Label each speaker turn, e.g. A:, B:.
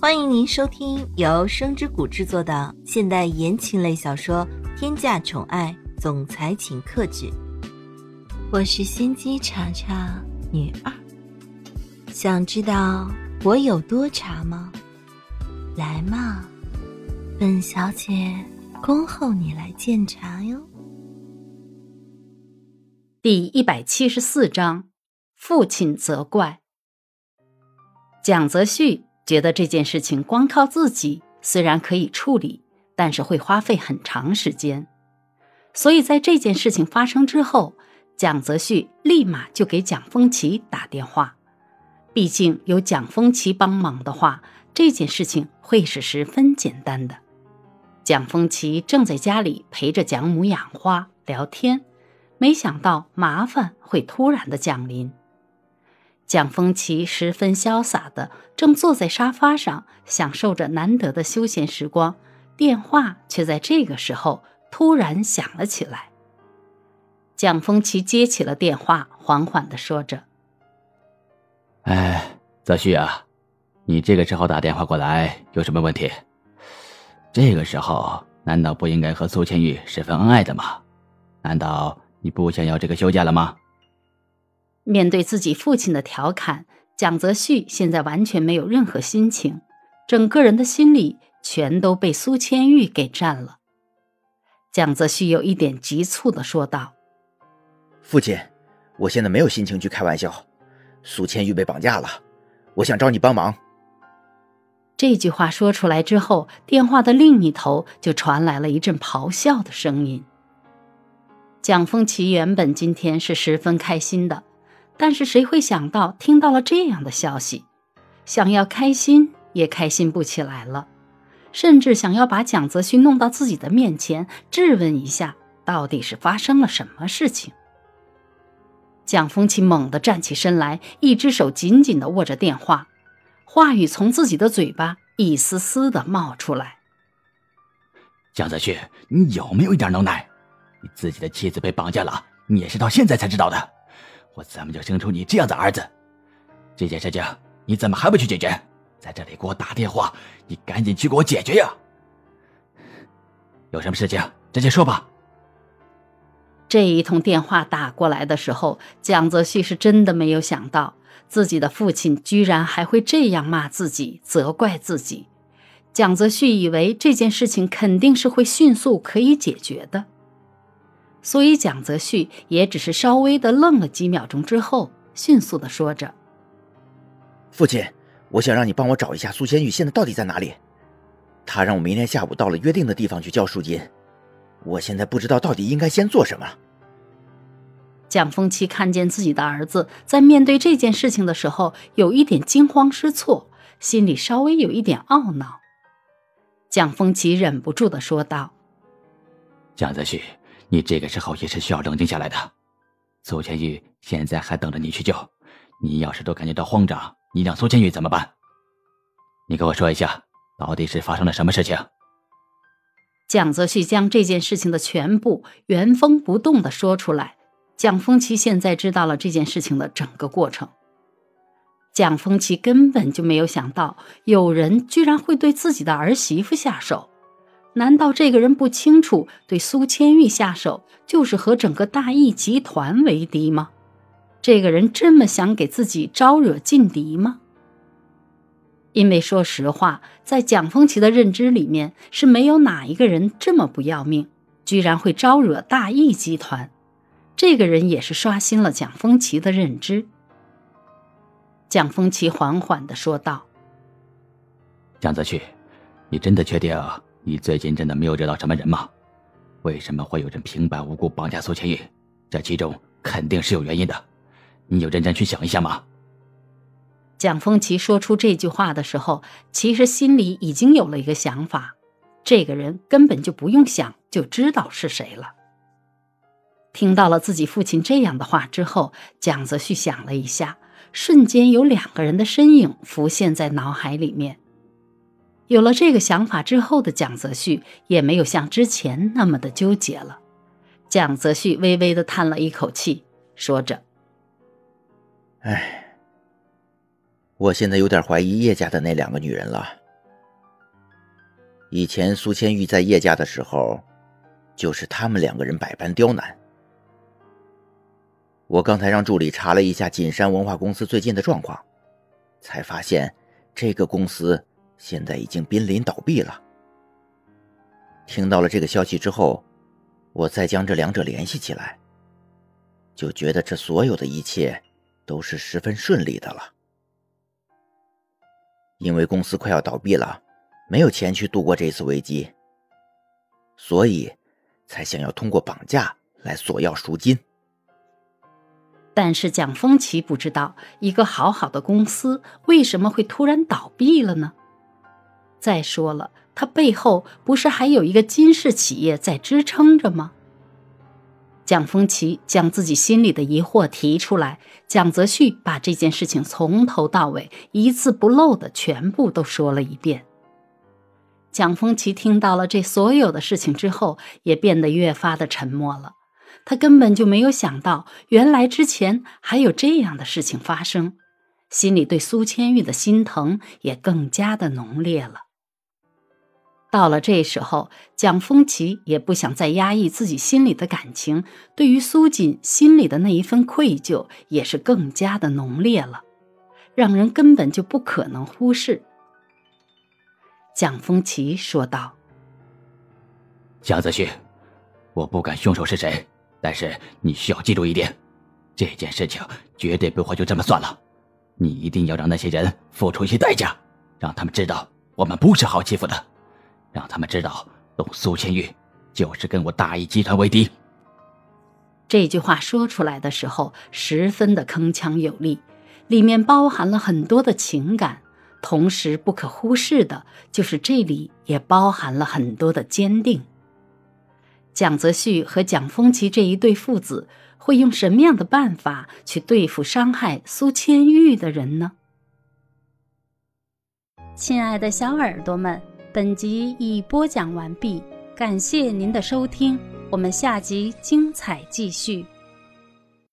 A: 欢迎您收听由声之谷制作的现代言情类小说《天价宠爱总裁请克制》，我是心机茶茶女二。想知道我有多茶吗？来嘛，本小姐恭候你来鉴茶哟。
B: 第一百七十四章，父亲责怪蒋泽旭。觉得这件事情光靠自己虽然可以处理，但是会花费很长时间。所以在这件事情发生之后，蒋泽旭立马就给蒋风奇打电话。毕竟有蒋风奇帮忙的话，这件事情会是十分简单的。蒋风奇正在家里陪着蒋母养花聊天，没想到麻烦会突然的降临。蒋风奇十分潇洒的正坐在沙发上享受着难得的休闲时光，电话却在这个时候突然响了起来。蒋风奇接起了电话，缓缓的说着：“
C: 哎，泽旭啊，你这个时候打电话过来有什么问题？这个时候难道不应该和苏千玉十分恩爱的吗？难道你不想要这个休假了吗？”
B: 面对自己父亲的调侃，蒋泽旭现在完全没有任何心情，整个人的心里全都被苏千玉给占了。蒋泽旭有一点急促的说道：“
D: 父亲，我现在没有心情去开玩笑。苏千玉被绑架了，我想找你帮忙。”
B: 这句话说出来之后，电话的另一头就传来了一阵咆哮的声音。蒋风奇原本今天是十分开心的。但是谁会想到，听到了这样的消息，想要开心也开心不起来了，甚至想要把蒋泽旭弄到自己的面前，质问一下到底是发生了什么事情。蒋风琴猛地站起身来，一只手紧紧地握着电话，话语从自己的嘴巴一丝丝地冒出来：“
C: 蒋泽旭，你有没有一点能耐？你自己的妻子被绑架了，你也是到现在才知道的。”我怎么就生出你这样的儿子？这件事情你怎么还不去解决？在这里给我打电话，你赶紧去给我解决呀！有什么事情直接说吧。
B: 这一通电话打过来的时候，蒋泽旭是真的没有想到，自己的父亲居然还会这样骂自己、责怪自己。蒋泽旭以为这件事情肯定是会迅速可以解决的。所以，蒋泽旭也只是稍微的愣了几秒钟之后，迅速的说着：“
D: 父亲，我想让你帮我找一下苏千玉现在到底在哪里。他让我明天下午到了约定的地方去交赎金。我现在不知道到底应该先做什么。”
B: 蒋风奇看见自己的儿子在面对这件事情的时候，有一点惊慌失措，心里稍微有一点懊恼。蒋风奇忍不住的说道：“
C: 蒋泽旭。”你这个时候也是需要冷静下来的，苏千玉现在还等着你去救，你要是都感觉到慌张，你让苏千玉怎么办？你跟我说一下，到底是发生了什么事情？
B: 蒋泽旭将这件事情的全部原封不动的说出来。蒋风奇现在知道了这件事情的整个过程。蒋风奇根本就没有想到，有人居然会对自己的儿媳妇下手。难道这个人不清楚，对苏千玉下手就是和整个大义集团为敌吗？这个人这么想给自己招惹劲敌吗？因为说实话，在蒋风奇的认知里面，是没有哪一个人这么不要命，居然会招惹大义集团。这个人也是刷新了蒋风奇的认知。蒋风奇缓缓的说道：“
C: 蒋泽旭，你真的确定？”你最近真的没有惹到什么人吗？为什么会有人平白无故绑架苏千玉？这其中肯定是有原因的，你有认真去想一下吗？
B: 蒋风奇说出这句话的时候，其实心里已经有了一个想法，这个人根本就不用想就知道是谁了。听到了自己父亲这样的话之后，蒋泽旭想了一下，瞬间有两个人的身影浮现在脑海里面。有了这个想法之后的蒋泽旭也没有像之前那么的纠结了。蒋泽旭微微的叹了一口气，说着：“
D: 哎，我现在有点怀疑叶家的那两个女人了。以前苏千玉在叶家的时候，就是他们两个人百般刁难。我刚才让助理查了一下锦山文化公司最近的状况，才发现这个公司现在已经濒临倒闭了。听到了这个消息之后，我再将这两者联系起来，就觉得这所有的一切都是十分顺利的了。因为公司快要倒闭了，没有钱去度过这次危机，所以才想要通过绑架来索要赎金。
B: 但是蒋风奇不知道，一个好好的公司为什么会突然倒闭了呢？再说了，他背后不是还有一个金氏企业在支撑着吗？蒋风奇将自己心里的疑惑提出来，蒋泽旭把这件事情从头到尾一字不漏的全部都说了一遍。蒋风奇听到了这所有的事情之后，也变得越发的沉默了。他根本就没有想到，原来之前还有这样的事情发生，心里对苏千玉的心疼也更加的浓烈了。到了这时候，蒋风奇也不想再压抑自己心里的感情，对于苏锦心里的那一份愧疚也是更加的浓烈了，让人根本就不可能忽视。蒋风奇说道：“
C: 蒋泽旭，我不管凶手是谁。”但是你需要记住一点，这件事情绝对不会就这么算了，你一定要让那些人付出一些代价，让他们知道我们不是好欺负的，让他们知道动苏千玉就是跟我大义集团为敌。
B: 这句话说出来的时候，十分的铿锵有力，里面包含了很多的情感，同时不可忽视的就是这里也包含了很多的坚定。蒋泽旭和蒋风奇这一对父子会用什么样的办法去对付伤害苏千玉的人呢？
E: 亲爱的小耳朵们，本集已播讲完毕，感谢您的收听，我们下集精彩继续。